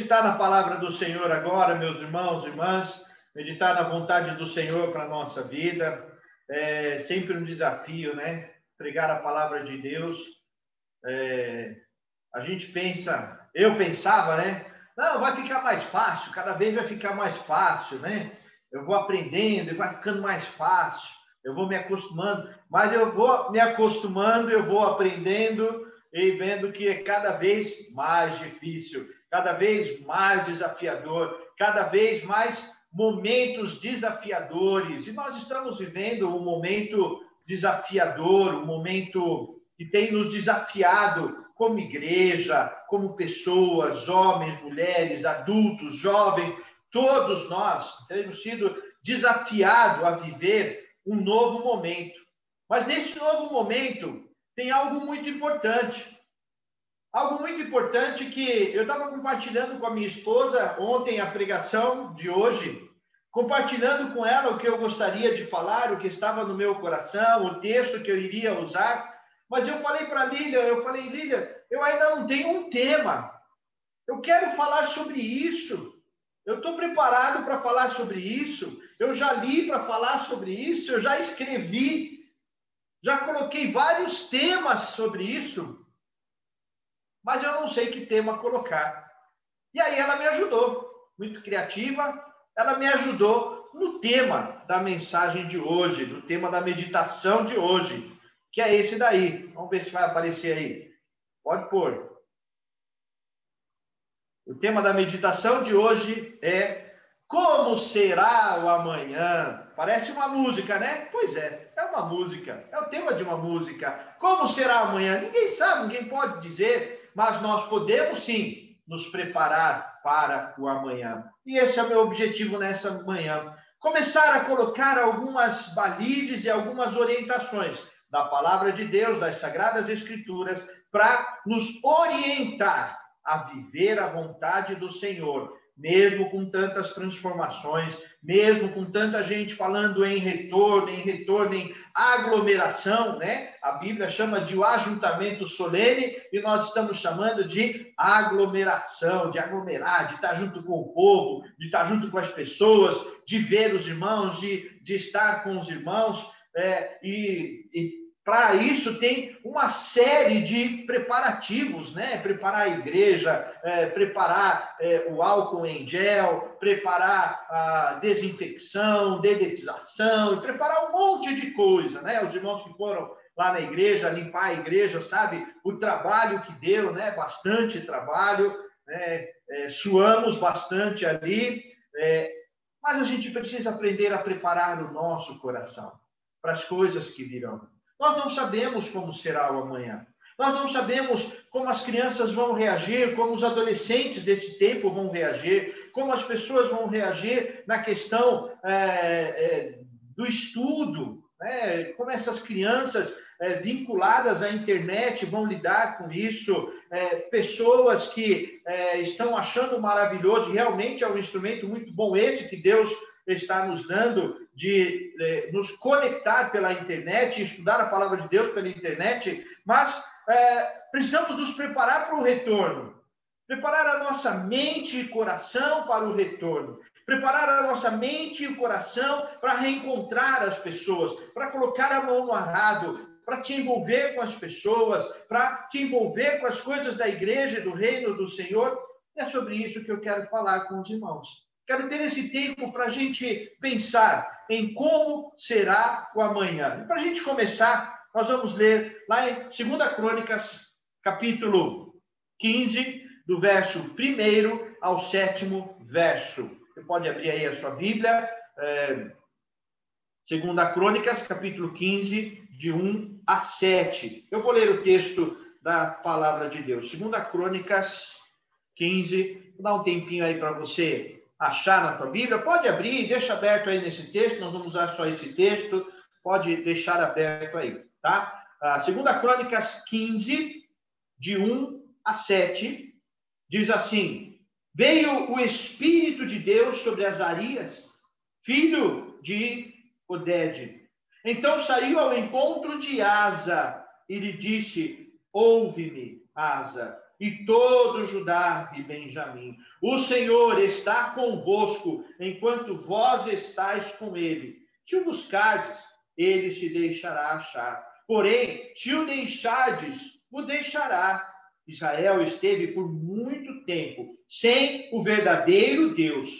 meditar na palavra do Senhor agora, meus irmãos e irmãs, meditar na vontade do Senhor para a nossa vida. É sempre um desafio, né? Pregar a palavra de Deus. É, a gente pensa, eu pensava, né? Não, vai ficar mais fácil, cada vez vai ficar mais fácil, né? Eu vou aprendendo e vai ficando mais fácil, eu vou me acostumando, mas eu vou me acostumando, eu vou aprendendo e vendo que é cada vez mais difícil, cada vez mais desafiador, cada vez mais momentos desafiadores. E nós estamos vivendo um momento desafiador, um momento que tem nos desafiado como igreja, como pessoas, homens, mulheres, adultos, jovens, todos nós temos sido desafiados a viver um novo momento. Mas nesse novo momento, tem algo muito importante. Algo muito importante que eu estava compartilhando com a minha esposa ontem a pregação de hoje, compartilhando com ela o que eu gostaria de falar, o que estava no meu coração, o texto que eu iria usar. Mas eu falei para Lília, eu falei, Lília, eu ainda não tenho um tema. Eu quero falar sobre isso. Eu estou preparado para falar sobre isso. Eu já li para falar sobre isso. Eu já escrevi já coloquei vários temas sobre isso, mas eu não sei que tema colocar. E aí ela me ajudou, muito criativa, ela me ajudou no tema da mensagem de hoje, no tema da meditação de hoje, que é esse daí. Vamos ver se vai aparecer aí. Pode pôr. O tema da meditação de hoje é Como será o amanhã? Parece uma música, né? Pois é, é uma música, é o tema de uma música. Como será amanhã? Ninguém sabe, ninguém pode dizer, mas nós podemos sim nos preparar para o amanhã. E esse é o meu objetivo nessa manhã. Começar a colocar algumas balizes e algumas orientações da palavra de Deus, das sagradas escrituras, para nos orientar a viver a vontade do Senhor mesmo com tantas transformações, mesmo com tanta gente falando em retorno, em retorno, em aglomeração, né? A Bíblia chama de o ajuntamento solene e nós estamos chamando de aglomeração, de aglomerar, de estar junto com o povo, de estar junto com as pessoas, de ver os irmãos, de, de estar com os irmãos. É, e, e para isso tem uma série de preparativos, né? Preparar a igreja, é, preparar é, o álcool em gel, preparar a desinfecção, dedetização, preparar um monte de coisa, né? Os irmãos que foram lá na igreja, limpar a igreja, sabe? O trabalho que deu, né? Bastante trabalho, né? É, suamos bastante ali, é, mas a gente precisa aprender a preparar o nosso coração para as coisas que virão. Nós não sabemos como será o amanhã. Nós não sabemos como as crianças vão reagir, como os adolescentes deste tempo vão reagir, como as pessoas vão reagir na questão é, é, do estudo, né? como essas crianças é, vinculadas à internet vão lidar com isso, é, pessoas que é, estão achando maravilhoso, realmente é um instrumento muito bom esse que Deus está nos dando de eh, nos conectar pela internet, estudar a palavra de Deus pela internet, mas eh, precisamos nos preparar para o retorno. Preparar a nossa mente e coração para o retorno. Preparar a nossa mente e o coração para reencontrar as pessoas, para colocar a mão no arado, para te envolver com as pessoas, para te envolver com as coisas da igreja e do reino do Senhor. É sobre isso que eu quero falar com os irmãos. Quero ter esse tempo para a gente pensar em como será o amanhã. E para a gente começar, nós vamos ler lá em 2 Crônicas, capítulo 15, do verso 1 ao 7 verso. Você pode abrir aí a sua Bíblia, é, 2 Crônicas, capítulo 15, de 1 a 7. Eu vou ler o texto da palavra de Deus. 2 Crônicas 15, vou dar um tempinho aí para você achar na tua Bíblia, pode abrir, deixa aberto aí nesse texto, nós vamos usar só esse texto, pode deixar aberto aí, tá? A segunda Crônicas 15, de 1 a 7, diz assim: Veio o Espírito de Deus sobre Azarias, filho de Oded. Então saiu ao encontro de Asa e lhe disse: Ouve-me, Asa. E todo Judá e Benjamim. O Senhor está convosco enquanto vós estáis com ele. Se o buscardes, ele se deixará achar. Porém, se o deixardes, o deixará. Israel esteve por muito tempo sem o verdadeiro Deus,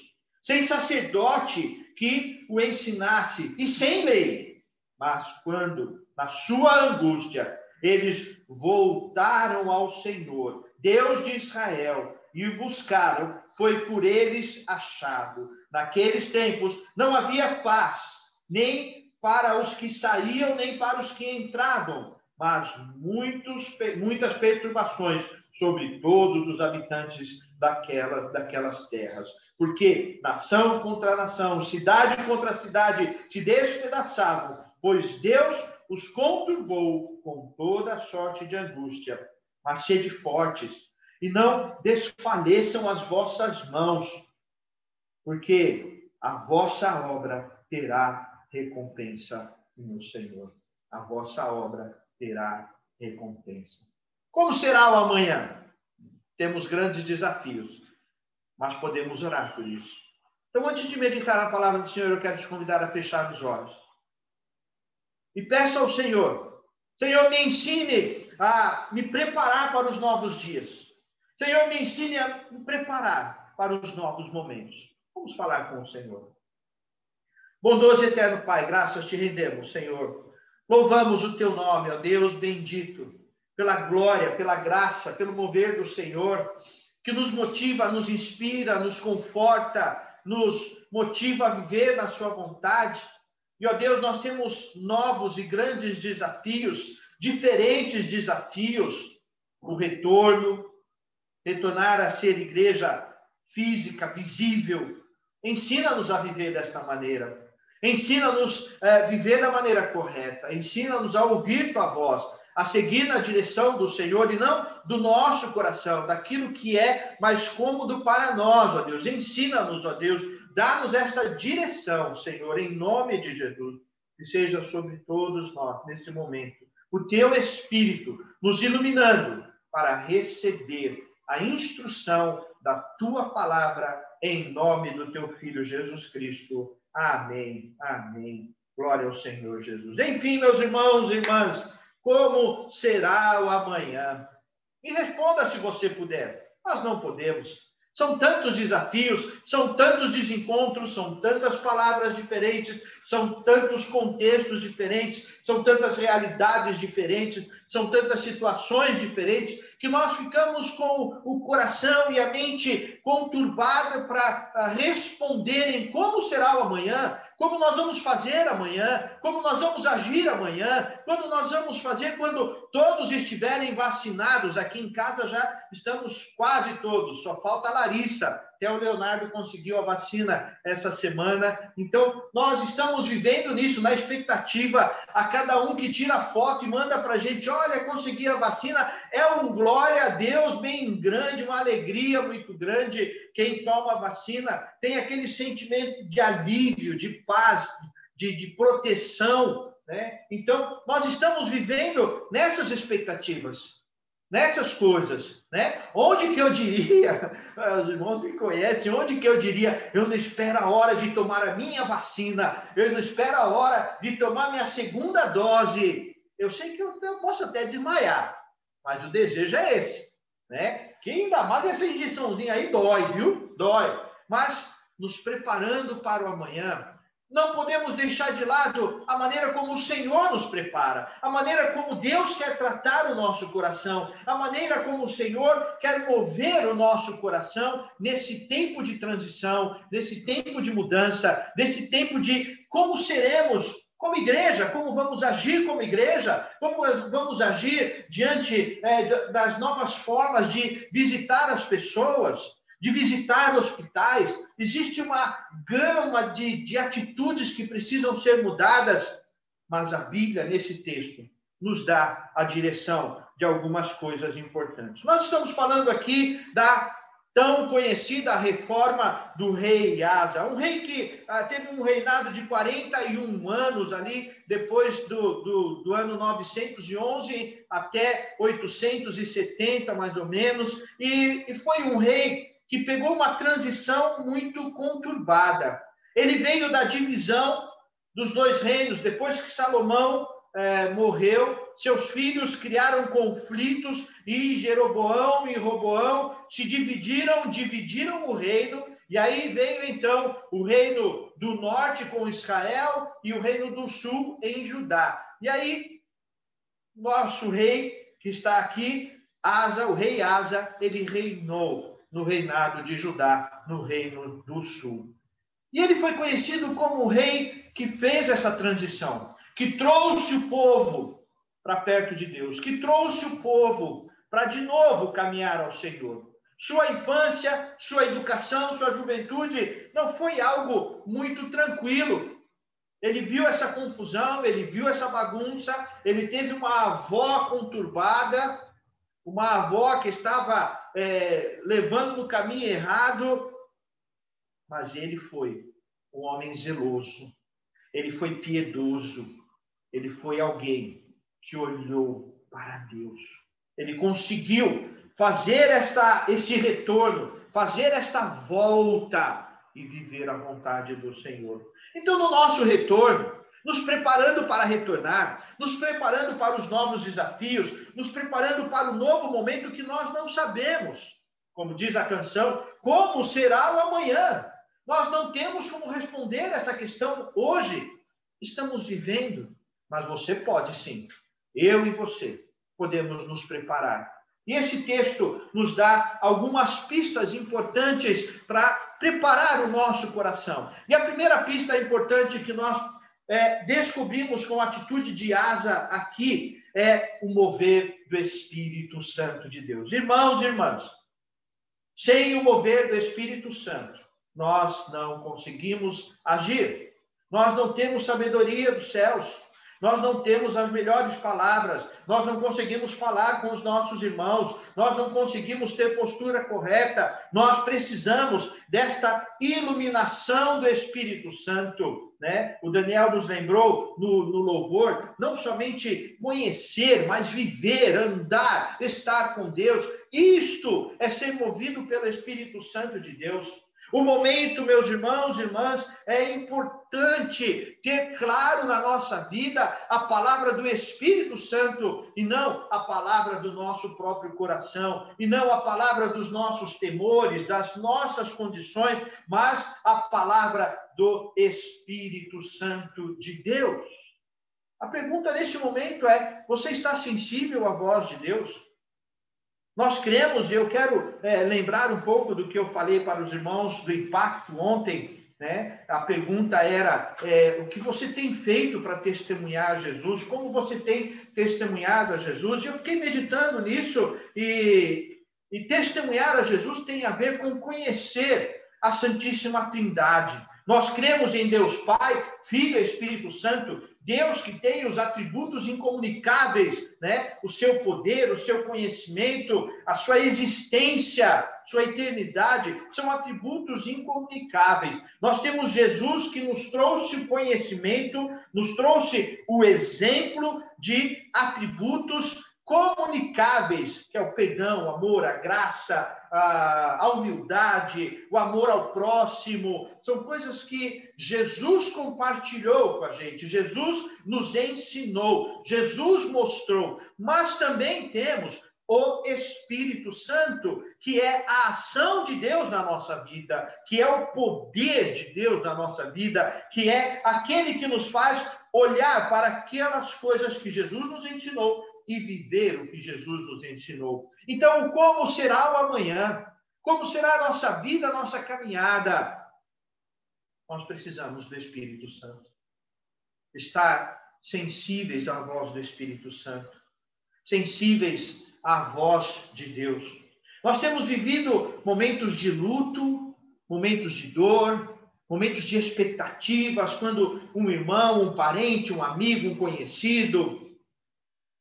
sem sacerdote que o ensinasse e sem lei. Mas quando, na sua angústia, eles voltaram ao Senhor, Deus de Israel, e o buscaram, foi por eles achado. Naqueles tempos não havia paz, nem para os que saíam, nem para os que entravam, mas muitos, muitas perturbações sobre todos os habitantes daquelas, daquelas terras. Porque nação contra nação, cidade contra cidade se despedaçavam, pois Deus os conturbou com toda sorte de angústia. Mas sede fortes, e não desfaleçam as vossas mãos, porque a vossa obra terá recompensa no Senhor. A vossa obra terá recompensa. Como será o amanhã? Temos grandes desafios, mas podemos orar por isso. Então, antes de meditar a palavra do Senhor, eu quero te convidar a fechar os olhos. E peça ao Senhor: Senhor, me ensine a me preparar para os novos dias. Senhor, me ensine a me preparar para os novos momentos. Vamos falar com o Senhor. Bondoso eterno Pai, graças te rendemos, Senhor. Louvamos o teu nome, ó Deus bendito, pela glória, pela graça, pelo mover do Senhor, que nos motiva, nos inspira, nos conforta, nos motiva a viver na sua vontade. E, ó Deus, nós temos novos e grandes desafios, diferentes desafios, o retorno, retornar a ser igreja física, visível. Ensina-nos a viver desta maneira. Ensina-nos a eh, viver da maneira correta. Ensina-nos a ouvir tua voz, a seguir na direção do Senhor e não do nosso coração, daquilo que é mais cômodo para nós, ó Deus. Ensina-nos, ó Deus, dá-nos esta direção, Senhor, em nome de Jesus, que seja sobre todos nós nesse momento. O teu Espírito nos iluminando para receber a instrução da tua palavra em nome do teu filho Jesus Cristo. Amém. Amém. Glória ao Senhor Jesus. Enfim, meus irmãos e irmãs, como será o amanhã? Me responda se você puder. Nós não podemos. São tantos desafios, são tantos desencontros, são tantas palavras diferentes, são tantos contextos diferentes, são tantas realidades diferentes, são tantas situações diferentes, que nós ficamos com o coração e a mente conturbada para ah, responder em como será o amanhã, como nós vamos fazer amanhã, como nós vamos agir amanhã, quando nós vamos fazer quando todos estiverem vacinados. Aqui em casa já estamos quase todos, só falta a Larissa. Até o Leonardo conseguiu a vacina essa semana. Então, nós estamos vivendo nisso, na expectativa. A cada um que tira foto e manda para a gente: olha, consegui a vacina. É um glória a Deus bem grande, uma alegria muito grande quem toma a vacina tem aquele sentimento de alívio, de paz, de, de proteção. Né? Então, nós estamos vivendo nessas expectativas, nessas coisas. Né? Onde que eu diria, os irmãos me conhecem, onde que eu diria, eu não espero a hora de tomar a minha vacina, eu não espero a hora de tomar minha segunda dose. Eu sei que eu, eu posso até desmaiar, mas o desejo é esse, né? Que ainda mais essa injeçãozinha aí dói, viu? Dói. Mas nos preparando para o amanhã, não podemos deixar de lado a maneira como o Senhor nos prepara, a maneira como Deus quer tratar o nosso coração, a maneira como o Senhor quer mover o nosso coração nesse tempo de transição, nesse tempo de mudança, nesse tempo de como seremos como igreja, como vamos agir como igreja, como vamos agir diante é, das novas formas de visitar as pessoas, de visitar hospitais. Existe uma gama de, de atitudes que precisam ser mudadas, mas a Bíblia, nesse texto, nos dá a direção de algumas coisas importantes. Nós estamos falando aqui da tão conhecida reforma do rei Asa, um rei que ah, teve um reinado de 41 anos ali, depois do, do, do, ano 911 até 870, mais ou menos, e, e foi um rei que pegou uma transição muito conturbada. Ele veio da divisão dos dois reinos, depois que Salomão é, morreu, seus filhos criaram conflitos e Jeroboão e Roboão se dividiram, dividiram o reino, e aí veio então o reino do norte com Israel e o reino do sul em Judá. E aí, nosso rei que está aqui, Asa, o rei Asa, ele reinou no reinado de Judá, no reino do sul. E ele foi conhecido como o rei que fez essa transição, que trouxe o povo para perto de Deus, que trouxe o povo para de novo caminhar ao Senhor. Sua infância, sua educação, sua juventude não foi algo muito tranquilo. Ele viu essa confusão, ele viu essa bagunça, ele teve uma avó conturbada, uma avó que estava é, levando no caminho errado, mas ele foi um homem zeloso, ele foi piedoso, ele foi alguém que olhou para Deus. Ele conseguiu fazer esta, esse retorno, fazer esta volta e viver a vontade do Senhor. Então, no nosso retorno, nos preparando para retornar, nos preparando para os novos desafios, nos preparando para o novo momento que nós não sabemos. Como diz a canção, como será o amanhã? Nós não temos como responder essa questão hoje. Estamos vivendo, mas você pode sim. Eu e você podemos nos preparar. E esse texto nos dá algumas pistas importantes para preparar o nosso coração. E a primeira pista importante que nós é, descobrimos com a atitude de Asa aqui é o mover do Espírito Santo de Deus. Irmãos e irmãs, sem o mover do Espírito Santo, nós não conseguimos agir. Nós não temos sabedoria dos céus nós não temos as melhores palavras, nós não conseguimos falar com os nossos irmãos, nós não conseguimos ter postura correta, nós precisamos desta iluminação do Espírito Santo. Né? O Daniel nos lembrou no, no louvor, não somente conhecer, mas viver, andar, estar com Deus. Isto é ser movido pelo Espírito Santo de Deus. O momento, meus irmãos e irmãs, é importante ter claro na nossa vida a palavra do Espírito Santo e não a palavra do nosso próprio coração, e não a palavra dos nossos temores, das nossas condições, mas a palavra do Espírito Santo de Deus. A pergunta neste momento é: você está sensível à voz de Deus? Nós cremos, e eu quero é, lembrar um pouco do que eu falei para os irmãos do impacto ontem. Né? A pergunta era: é, o que você tem feito para testemunhar a Jesus? Como você tem testemunhado a Jesus? E eu fiquei meditando nisso, e, e testemunhar a Jesus tem a ver com conhecer a Santíssima Trindade. Nós cremos em Deus Pai, Filho e Espírito Santo, Deus que tem os atributos incomunicáveis, né? O seu poder, o seu conhecimento, a sua existência, sua eternidade, são atributos incomunicáveis. Nós temos Jesus que nos trouxe o conhecimento, nos trouxe o exemplo de atributos comunicáveis, que é o perdão, o amor, a graça, a, humildade, o amor ao próximo, são coisas que Jesus compartilhou com a gente, Jesus nos ensinou, Jesus mostrou, mas também temos o Espírito Santo, que é a ação de Deus na nossa vida, que é o poder de Deus na nossa vida, que é aquele que nos faz olhar para aquelas coisas que Jesus nos ensinou e viver o que Jesus nos ensinou. Então, como será o amanhã? Como será a nossa vida, a nossa caminhada? Nós precisamos do Espírito Santo. Estar sensíveis à voz do Espírito Santo, sensíveis à voz de Deus. Nós temos vivido momentos de luto, momentos de dor, momentos de expectativas, quando um irmão, um parente, um amigo, um conhecido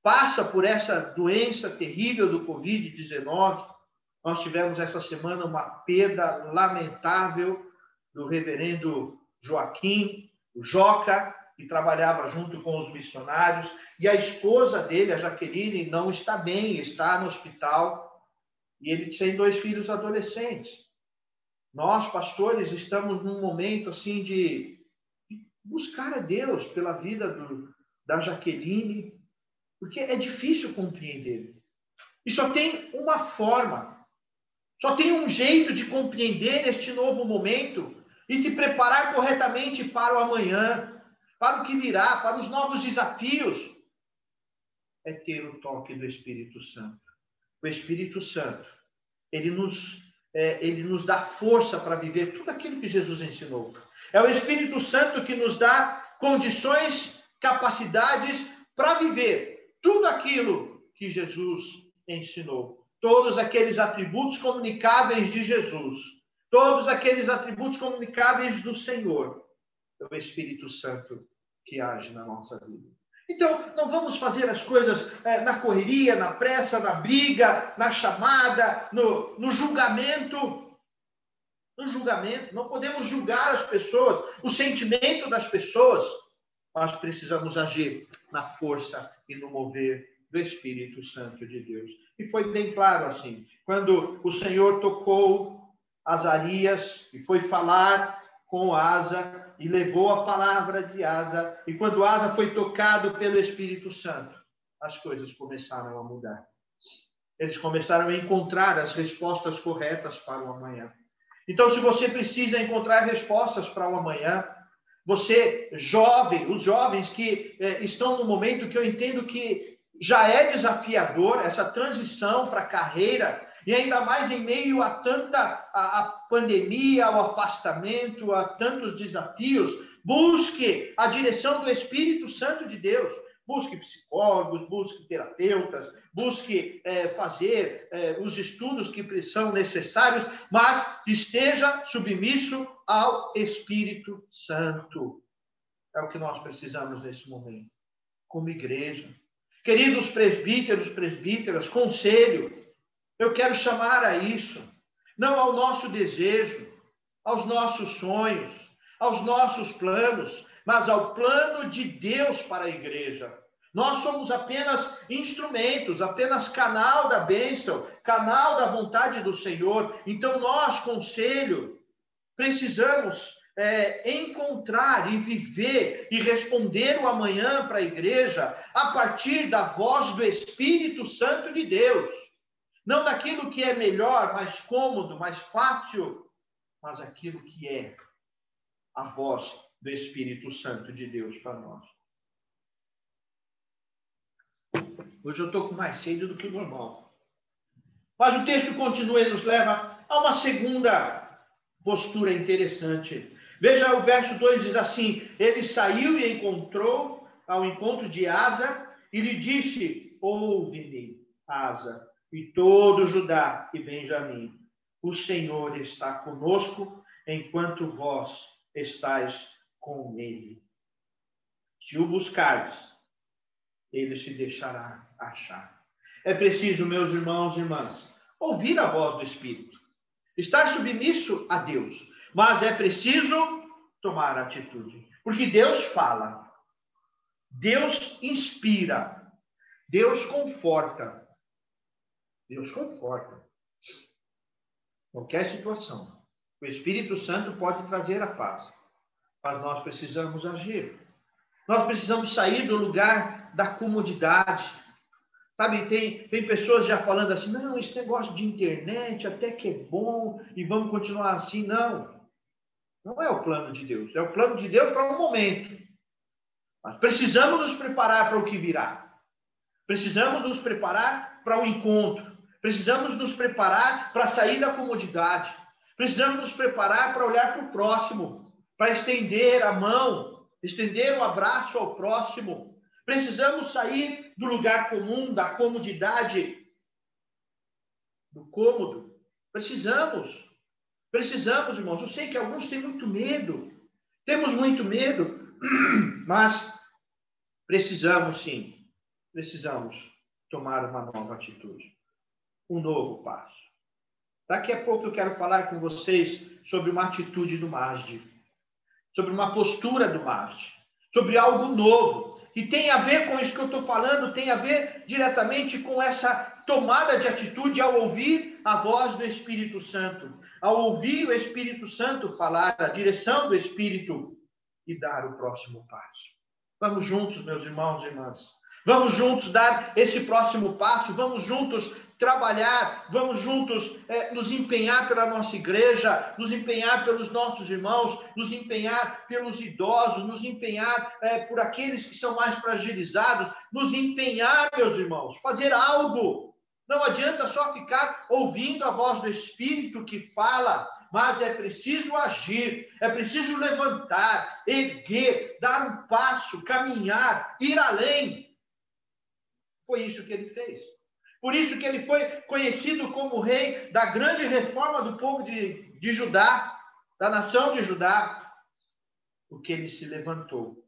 passa por essa doença terrível do Covid-19, Nós tivemos essa semana uma perda lamentável do reverendo Joaquim, o Joca, que trabalhava junto com os missionários, e a esposa dele, a Jaqueline, não está bem, está no hospital, e ele tem dois filhos adolescentes. Nós, pastores, estamos num momento assim de buscar a Deus pela vida do, da Jaqueline, porque é difícil compreender. E só tem uma forma, só tem um jeito de compreender este novo momento e se preparar corretamente para o amanhã, para o que virá, para os novos desafios. É ter o toque do Espírito Santo. O Espírito Santo, ele nos, é, ele nos dá força para viver tudo aquilo que Jesus ensinou. É o Espírito Santo que nos dá condições, capacidades para viver tudo aquilo que Jesus ensinou. Todos aqueles atributos comunicáveis de Jesus, todos aqueles atributos comunicáveis do Senhor. É o Espírito Santo que age na nossa vida. Então, não vamos fazer as coisas é, na correria, na pressa, na briga, na chamada, no, no julgamento no julgamento, não podemos julgar as pessoas, o sentimento das pessoas, mas precisamos agir na força e no mover do Espírito Santo de Deus. E foi bem claro assim, quando o Senhor tocou Azarias e foi falar com Asa e levou a palavra de Asa, e quando Asa foi tocado pelo Espírito Santo, as coisas começaram a mudar. Eles começaram a encontrar as respostas corretas para o amanhã. Então, se você precisa encontrar respostas para o amanhã, você, jovem, os jovens que eh, estão no momento que eu entendo que já é desafiador essa transição para a carreira, e ainda mais em meio a tanta a, a pandemia, ao afastamento, a tantos desafios, busque a direção do Espírito Santo de Deus busque psicólogos, busque terapeutas, busque é, fazer é, os estudos que são necessários, mas esteja submisso ao Espírito Santo. É o que nós precisamos nesse momento, como igreja. Queridos presbíteros, presbíteras, conselho, eu quero chamar a isso, não ao nosso desejo, aos nossos sonhos, aos nossos planos, mas ao plano de Deus para a igreja. Nós somos apenas instrumentos, apenas canal da bênção, canal da vontade do Senhor. Então, nós, conselho, precisamos é, encontrar e viver e responder o amanhã para a igreja a partir da voz do Espírito Santo de Deus. Não daquilo que é melhor, mais cômodo, mais fácil, mas aquilo que é a voz do Espírito Santo de Deus para nós. Hoje eu estou com mais sede do que o normal. Mas o texto continua e nos leva a uma segunda postura interessante. Veja o verso 2 diz assim: Ele saiu e encontrou ao encontro de Asa e lhe disse: Ouve-me, Asa, e todo Judá e Benjamim. O Senhor está conosco enquanto vós estáis com ele. Se o buscardes, ele se deixará achar. É preciso, meus irmãos e irmãs, ouvir a voz do Espírito, estar submisso a Deus, mas é preciso tomar atitude, porque Deus fala, Deus inspira, Deus conforta, Deus conforta. Qualquer situação, o Espírito Santo pode trazer a paz mas nós precisamos agir. Nós precisamos sair do lugar da comodidade. Sabe, tem, tem pessoas já falando assim, não, esse negócio de internet até que é bom e vamos continuar assim. Não, não é o plano de Deus. É o plano de Deus para um momento. Mas precisamos nos preparar para o que virá. Precisamos nos preparar para o encontro. Precisamos nos preparar para sair da comodidade. Precisamos nos preparar para olhar para o próximo para estender a mão, estender o um abraço ao próximo. Precisamos sair do lugar comum, da comodidade, do cômodo. Precisamos. Precisamos, irmãos. Eu sei que alguns têm muito medo. Temos muito medo, mas precisamos sim. Precisamos tomar uma nova atitude. Um novo passo. Daqui a pouco eu quero falar com vocês sobre uma atitude do Masde, sobre uma postura do Masde, sobre algo novo. E tem a ver com isso que eu estou falando, tem a ver diretamente com essa tomada de atitude ao ouvir a voz do Espírito Santo, ao ouvir o Espírito Santo falar, a direção do Espírito e dar o próximo passo. Vamos juntos, meus irmãos e irmãs. Vamos juntos dar esse próximo passo, vamos juntos trabalhar, vamos juntos é, nos empenhar pela nossa igreja, nos empenhar pelos nossos irmãos, nos empenhar pelos idosos, nos empenhar é, por aqueles que são mais fragilizados, nos empenhar, meus irmãos, fazer algo. Não adianta só ficar ouvindo a voz do Espírito que fala, mas é preciso agir, é preciso levantar, erguer, dar um passo, caminhar, ir além. Foi isso que ele fez. Por isso que ele foi conhecido como rei da grande reforma do povo de, de Judá, da nação de Judá, porque ele se levantou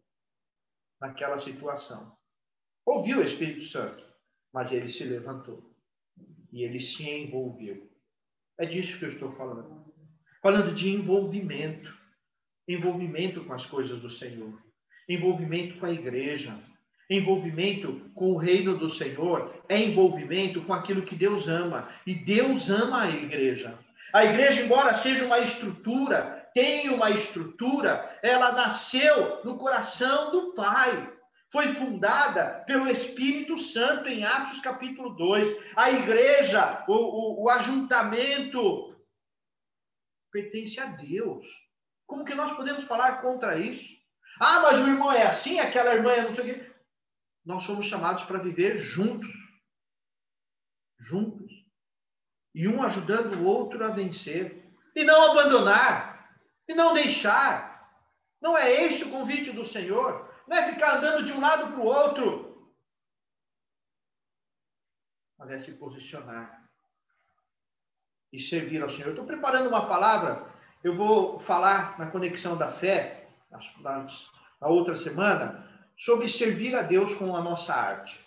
naquela situação. Ouviu o Espírito Santo, mas ele se levantou e ele se envolveu. É disso que eu estou falando. Falando de envolvimento. Envolvimento com as coisas do Senhor. Envolvimento com a igreja Envolvimento com o reino do Senhor é envolvimento com aquilo que Deus ama. E Deus ama a igreja. A igreja, embora seja uma estrutura, tenha uma estrutura, ela nasceu no coração do Pai. Foi fundada pelo Espírito Santo em Atos capítulo 2. A igreja, o, o, o ajuntamento, pertence a Deus. Como que nós podemos falar contra isso? Ah, mas o irmão é assim, aquela irmã é não sei o quê nós somos chamados para viver juntos. Juntos. E um ajudando o outro a vencer. E não abandonar. E não deixar. Não é esse o convite do Senhor. Não é ficar andando de um lado para o outro. Mas é se posicionar. E servir ao Senhor. Estou preparando uma palavra. Eu vou falar na conexão da fé, na outra semana, sobre servir a Deus com a nossa arte.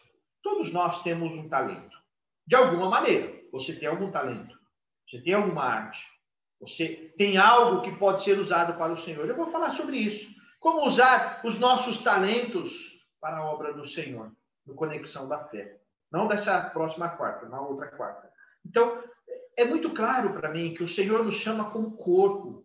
Todos nós temos um talento. De alguma maneira, você tem algum talento. Você tem alguma arte. Você tem algo que pode ser usado para o Senhor. Eu vou falar sobre isso. Como usar os nossos talentos para a obra do Senhor, no Conexão da Fé. Não dessa próxima quarta, na outra quarta. Então, é muito claro para mim que o Senhor nos chama como corpo.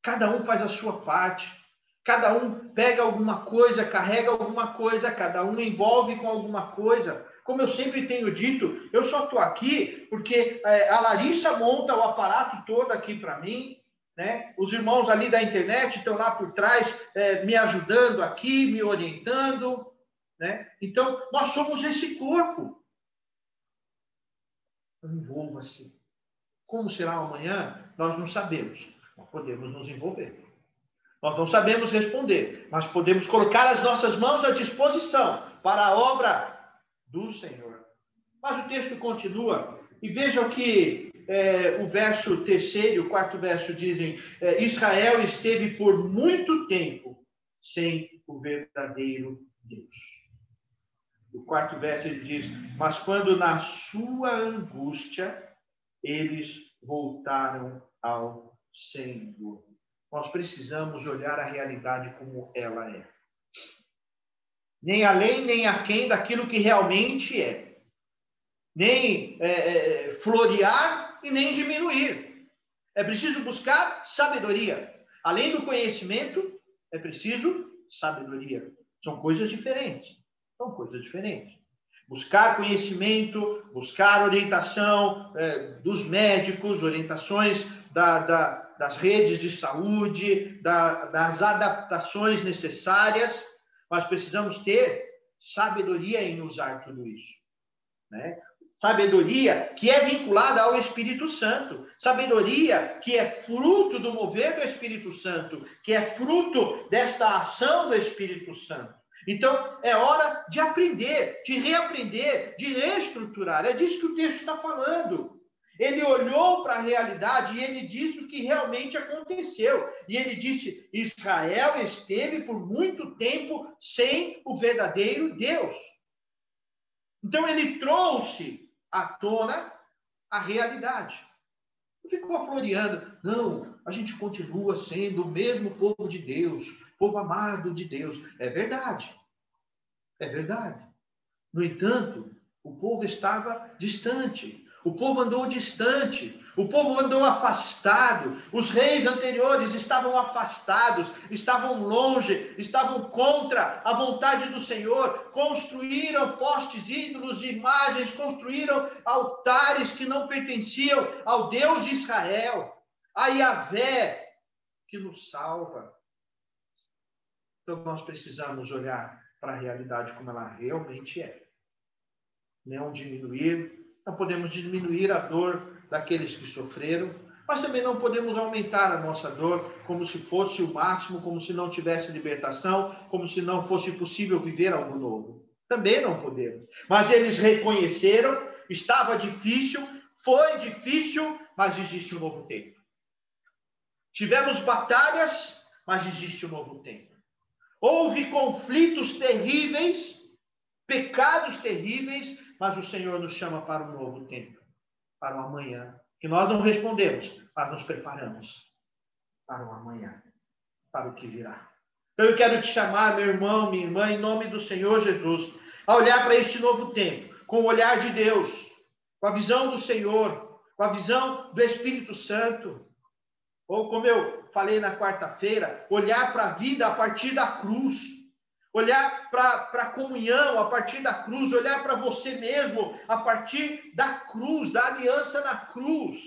Cada um faz a sua parte. Cada um pega alguma coisa, carrega alguma coisa, cada um envolve com alguma coisa. Como eu sempre tenho dito, eu só estou aqui porque é, a Larissa monta o aparato todo aqui para mim, né? Os irmãos ali da internet estão lá por trás é, me ajudando aqui, me orientando, né? Então, nós somos esse corpo. Envolva-se. Como será amanhã, nós não sabemos, mas podemos nos envolver. Nós não sabemos responder, mas podemos colocar as nossas mãos à disposição para a obra do Senhor. Mas o texto continua, e vejam que é, o verso terceiro o quarto verso dizem: é, Israel esteve por muito tempo sem o verdadeiro Deus. O quarto verso ele diz: Mas quando na sua angústia eles voltaram ao Senhor nós precisamos olhar a realidade como ela é. Nem além, nem aquém daquilo que realmente é. Nem é, é, florear e nem diminuir. É preciso buscar sabedoria. Além do conhecimento, é preciso sabedoria. São coisas diferentes. São coisas diferentes. Buscar conhecimento, buscar orientação é, dos médicos, orientações da, da, das redes de saúde, da, das adaptações necessárias, mas precisamos ter sabedoria em usar tudo isso. Né? Sabedoria que é vinculada ao Espírito Santo. Sabedoria que é fruto do mover do Espírito Santo, que é fruto desta ação do Espírito Santo. Então, é hora de aprender, de reaprender, de reestruturar. É disso que o texto está falando. Ele olhou para a realidade e ele disse o que realmente aconteceu. E ele disse: Israel esteve por muito tempo sem o verdadeiro Deus. Então ele trouxe à tona a realidade. Não ficou floreando. Não, a gente continua sendo o mesmo povo de Deus, povo amado de Deus. É verdade. É verdade. No entanto, o povo estava distante. O povo andou distante. O povo andou afastado. Os reis anteriores estavam afastados, estavam longe, estavam contra a vontade do Senhor. Construíram postes ídolos imagens, construíram altares que não pertenciam ao Deus de Israel, a Yahvé, que nos salva. Então nós precisamos olhar para a realidade como ela realmente é. Não diminuir, não podemos diminuir a dor daqueles que sofreram, mas também não podemos aumentar a nossa dor como se fosse o máximo, como se não tivesse libertação, como se não fosse possível viver algo novo. Também não podemos. Mas eles reconheceram, estava difícil, foi difícil, mas existe um novo tempo. Tivemos batalhas, mas existe um novo tempo. Houve conflitos terríveis, pecados terríveis, mas o Senhor nos chama para um novo tempo, para o amanhã. Que nós não respondemos, mas nos preparamos para o amanhã, para o que virá. Então eu quero te chamar, meu irmão, minha irmã, em nome do Senhor Jesus, a olhar para este novo tempo, com o olhar de Deus, com a visão do Senhor, com a visão do Espírito Santo. Ou como eu falei na quarta-feira, olhar para a vida a partir da cruz, olhar para a comunhão a partir da cruz, olhar para você mesmo a partir da cruz, da aliança na cruz,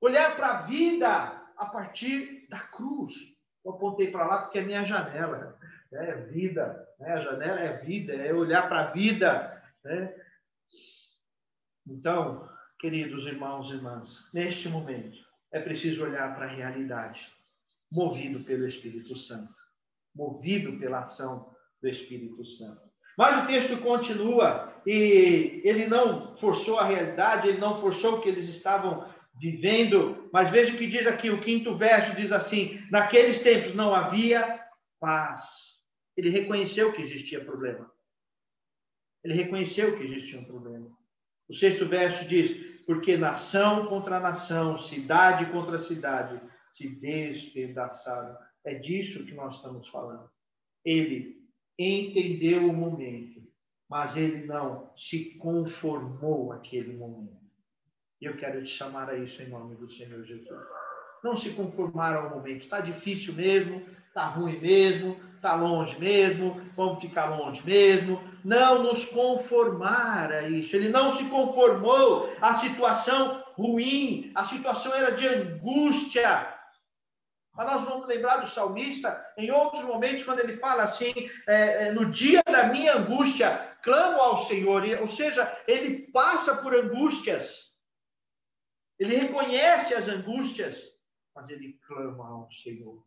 olhar para a vida a partir da cruz. Eu apontei para lá porque é minha janela, né? é vida, né? a janela é vida, é olhar para a vida. Né? Então, queridos irmãos e irmãs, neste momento, é preciso olhar para a realidade, movido pelo Espírito Santo, movido pela ação do Espírito Santo. Mas o texto continua e ele não forçou a realidade, ele não forçou o que eles estavam vivendo, mas veja o que diz aqui, o quinto verso diz assim: naqueles tempos não havia paz. Ele reconheceu que existia problema. Ele reconheceu que existia um problema. O sexto verso diz: porque nação contra nação, cidade contra cidade se despedaçaram. É disso que nós estamos falando. Ele entendeu o momento, mas ele não se conformou àquele momento. E eu quero te chamar a isso em nome do Senhor Jesus. Não se conformar ao momento. Está difícil mesmo, está ruim mesmo, está longe mesmo, vamos ficar longe mesmo. Não nos conformar a isso. Ele não se conformou à situação ruim, a situação era de angústia. Mas nós vamos lembrar do salmista em outros momentos, quando ele fala assim: é, é, no dia da minha angústia, clamo ao Senhor. Ou seja, ele passa por angústias. Ele reconhece as angústias, mas ele clama ao Senhor.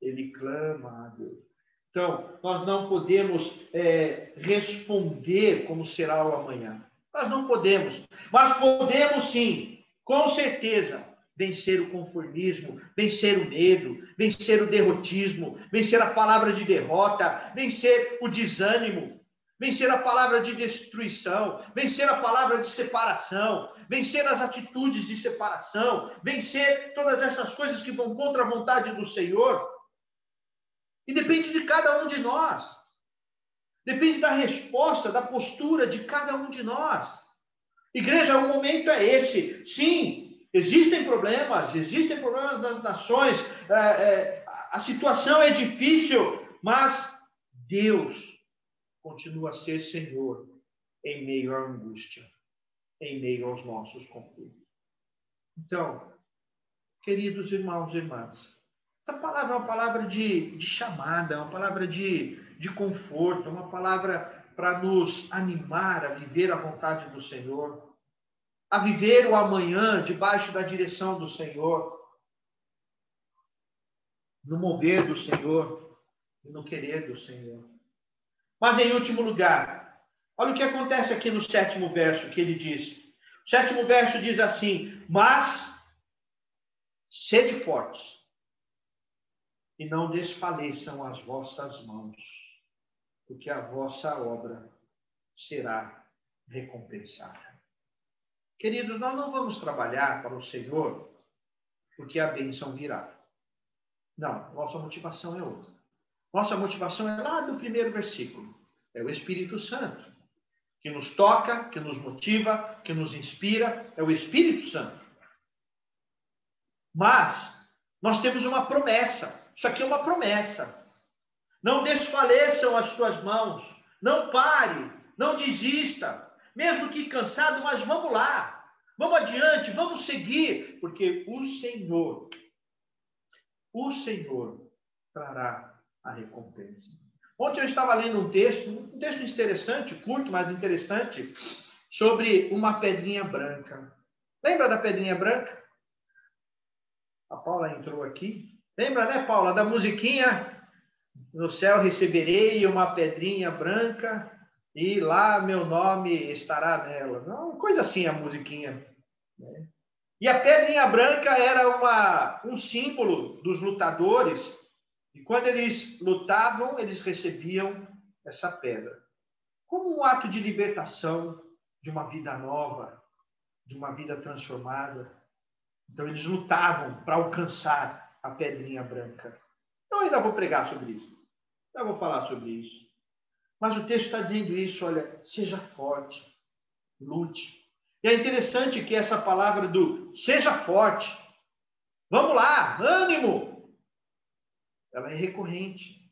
Ele clama a Deus. Então, nós não podemos é, responder como será o amanhã. Nós não podemos. Mas podemos sim, com certeza, vencer o conformismo, vencer o medo, vencer o derrotismo, vencer a palavra de derrota, vencer o desânimo, vencer a palavra de destruição, vencer a palavra de separação, vencer as atitudes de separação, vencer todas essas coisas que vão contra a vontade do Senhor. E depende de cada um de nós. Depende da resposta, da postura de cada um de nós. Igreja, o momento é esse. Sim, existem problemas, existem problemas nas nações, é, é, a situação é difícil, mas Deus continua a ser Senhor em meio à angústia, em meio aos nossos conflitos. Então, queridos irmãos e irmãs, essa palavra é uma palavra de, de chamada, uma palavra de, de conforto, uma palavra para nos animar a viver a vontade do Senhor, a viver o amanhã debaixo da direção do Senhor, no mover do Senhor e no querer do Senhor. Mas em último lugar, olha o que acontece aqui no sétimo verso que ele diz. O sétimo verso diz assim: Mas sede fortes e não desfaleçam as vossas mãos, porque a vossa obra será recompensada. Queridos, nós não vamos trabalhar para o Senhor porque a bênção virá. Não, nossa motivação é outra. Nossa motivação é lá do primeiro versículo. É o Espírito Santo que nos toca, que nos motiva, que nos inspira, é o Espírito Santo. Mas nós temos uma promessa. Isso aqui é uma promessa. Não desfaleçam as tuas mãos. Não pare. Não desista. Mesmo que cansado, mas vamos lá. Vamos adiante, vamos seguir, porque o Senhor, o Senhor trará a recompensa. Ontem eu estava lendo um texto, um texto interessante, curto, mas interessante, sobre uma pedrinha branca. Lembra da pedrinha branca? A Paula entrou aqui. Lembra, né, Paula, da musiquinha? No céu receberei uma pedrinha branca e lá meu nome estará nela. Não, coisa assim a musiquinha. Né? E a pedrinha branca era uma, um símbolo dos lutadores. E quando eles lutavam, eles recebiam essa pedra. Como um ato de libertação de uma vida nova, de uma vida transformada. Então eles lutavam para alcançar a pedrinha branca. Eu ainda vou pregar sobre isso. Ainda vou falar sobre isso. Mas o texto está dizendo isso, olha, seja forte, lute. E é interessante que essa palavra do seja forte, vamos lá, ânimo, ela é recorrente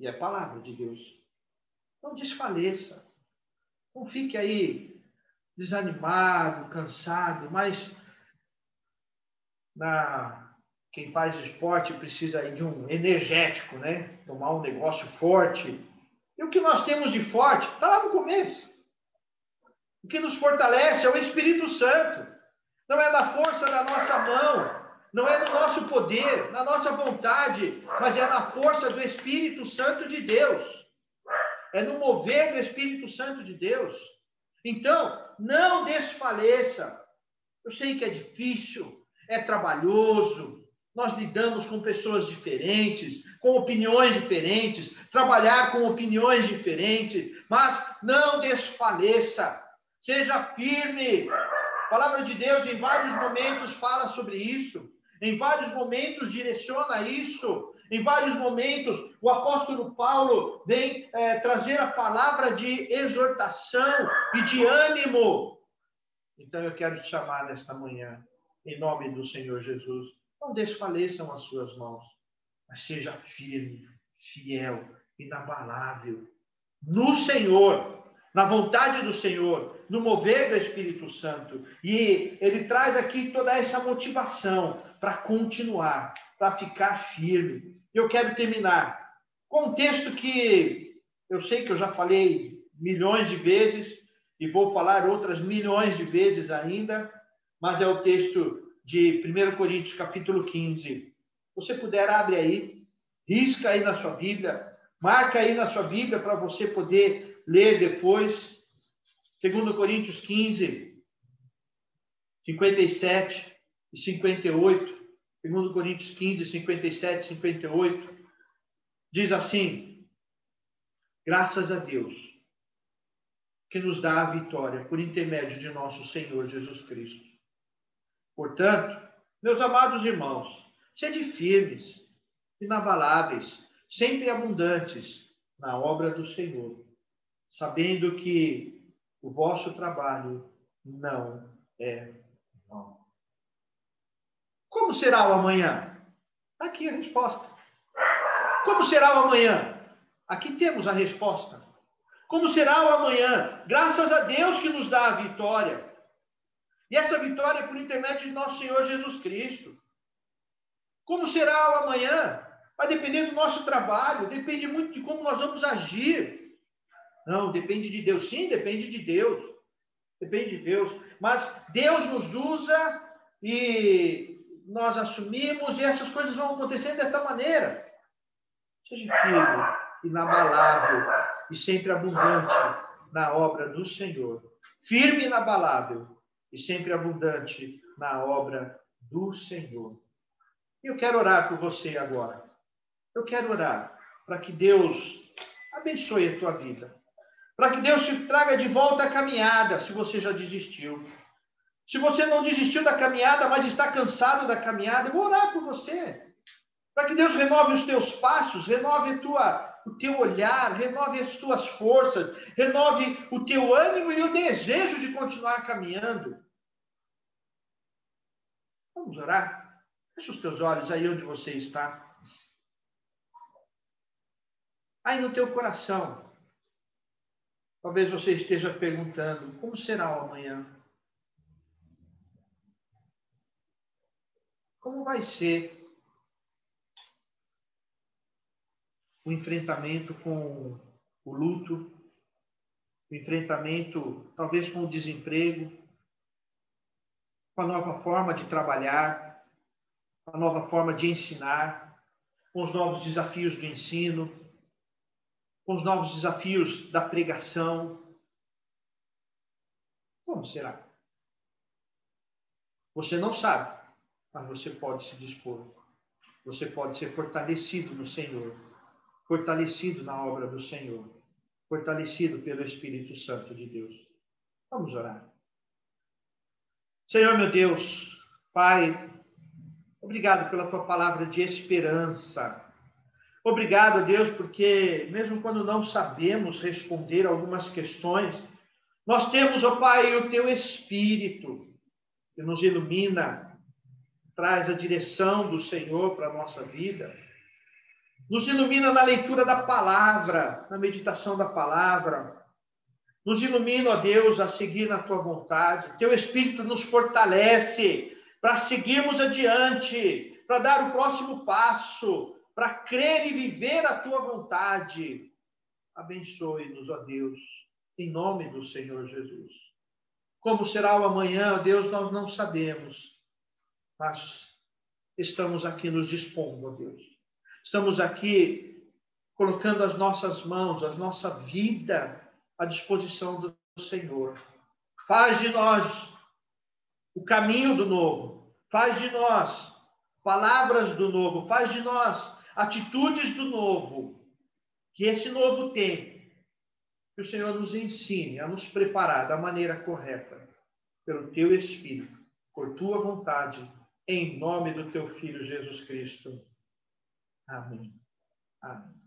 e é palavra de Deus. Não desfaleça, não fique aí desanimado, cansado, mas na quem faz esporte precisa aí de um energético, né? Tomar um negócio forte. E o que nós temos de forte está lá no começo. O que nos fortalece é o Espírito Santo. Não é na força da nossa mão, não é no nosso poder, na nossa vontade, mas é na força do Espírito Santo de Deus. É no mover do Espírito Santo de Deus. Então, não desfaleça. Eu sei que é difícil, é trabalhoso, nós lidamos com pessoas diferentes, com opiniões diferentes, trabalhar com opiniões diferentes, mas não desfaleça. Seja firme. A palavra de Deus, em vários momentos, fala sobre isso. Em vários momentos, direciona isso. Em vários momentos, o apóstolo Paulo vem é, trazer a palavra de exortação e de ânimo. Então, eu quero te chamar nesta manhã, em nome do Senhor Jesus. Não desfaleçam as suas mãos, mas seja firme, fiel, inabalável no Senhor na vontade do Senhor, no mover do Espírito Santo. E ele traz aqui toda essa motivação para continuar, para ficar firme. Eu quero terminar com um texto que eu sei que eu já falei milhões de vezes e vou falar outras milhões de vezes ainda, mas é o texto de 1 Coríntios capítulo 15. você puder, abre aí, risca aí na sua Bíblia, marca aí na sua Bíblia para você poder ler depois, 2 Coríntios 15, 57 e 58. 2 Coríntios 15, 57 e 58. Diz assim: Graças a Deus, que nos dá a vitória por intermédio de nosso Senhor Jesus Cristo. Portanto, meus amados irmãos, sede firmes, inabaláveis, sempre abundantes na obra do Senhor sabendo que o vosso trabalho não é vão. Como será o amanhã? Aqui a resposta. Como será o amanhã? Aqui temos a resposta. Como será o amanhã? Graças a Deus que nos dá a vitória. E essa vitória é por intermédio de nosso Senhor Jesus Cristo. Como será o amanhã? Vai depender do nosso trabalho, depende muito de como nós vamos agir. Não, depende de Deus. Sim, depende de Deus. Depende de Deus. Mas Deus nos usa e nós assumimos e essas coisas vão acontecer desta maneira. Seja firme, inabalável e sempre abundante na obra do Senhor. Firme e inabalável e sempre abundante na obra do Senhor. Eu quero orar por você agora. Eu quero orar para que Deus abençoe a tua vida para que Deus te traga de volta a caminhada, se você já desistiu. Se você não desistiu da caminhada, mas está cansado da caminhada, eu vou orar por você. Para que Deus renove os teus passos, renove tua, o teu olhar, renove as tuas forças, renove o teu ânimo e o desejo de continuar caminhando. Vamos orar? Feche os teus olhos aí onde você está. Aí no teu coração. Talvez você esteja perguntando: como será o amanhã? Como vai ser o enfrentamento com o luto, o enfrentamento talvez com o desemprego, com a nova forma de trabalhar, com a nova forma de ensinar, com os novos desafios do ensino, com os novos desafios da pregação. Como será? Você não sabe, mas você pode se dispor. Você pode ser fortalecido no Senhor, fortalecido na obra do Senhor, fortalecido pelo Espírito Santo de Deus. Vamos orar. Senhor meu Deus, Pai, obrigado pela tua palavra de esperança. Obrigado, Deus, porque mesmo quando não sabemos responder algumas questões, nós temos, ó Pai, o teu Espírito que nos ilumina, traz a direção do Senhor para a nossa vida, nos ilumina na leitura da palavra, na meditação da palavra, nos ilumina, ó Deus, a seguir na tua vontade, teu Espírito nos fortalece para seguirmos adiante, para dar o próximo passo, para crer e viver a tua vontade. Abençoe-nos, ó Deus, em nome do Senhor Jesus. Como será o amanhã, Deus, nós não sabemos, mas estamos aqui nos dispondo, ó Deus. Estamos aqui colocando as nossas mãos, a nossa vida à disposição do Senhor. Faz de nós o caminho do novo, faz de nós palavras do novo, faz de nós atitudes do novo, que esse novo tem, que o Senhor nos ensine a nos preparar da maneira correta, pelo teu Espírito, por tua vontade, em nome do teu Filho Jesus Cristo. Amém. Amém.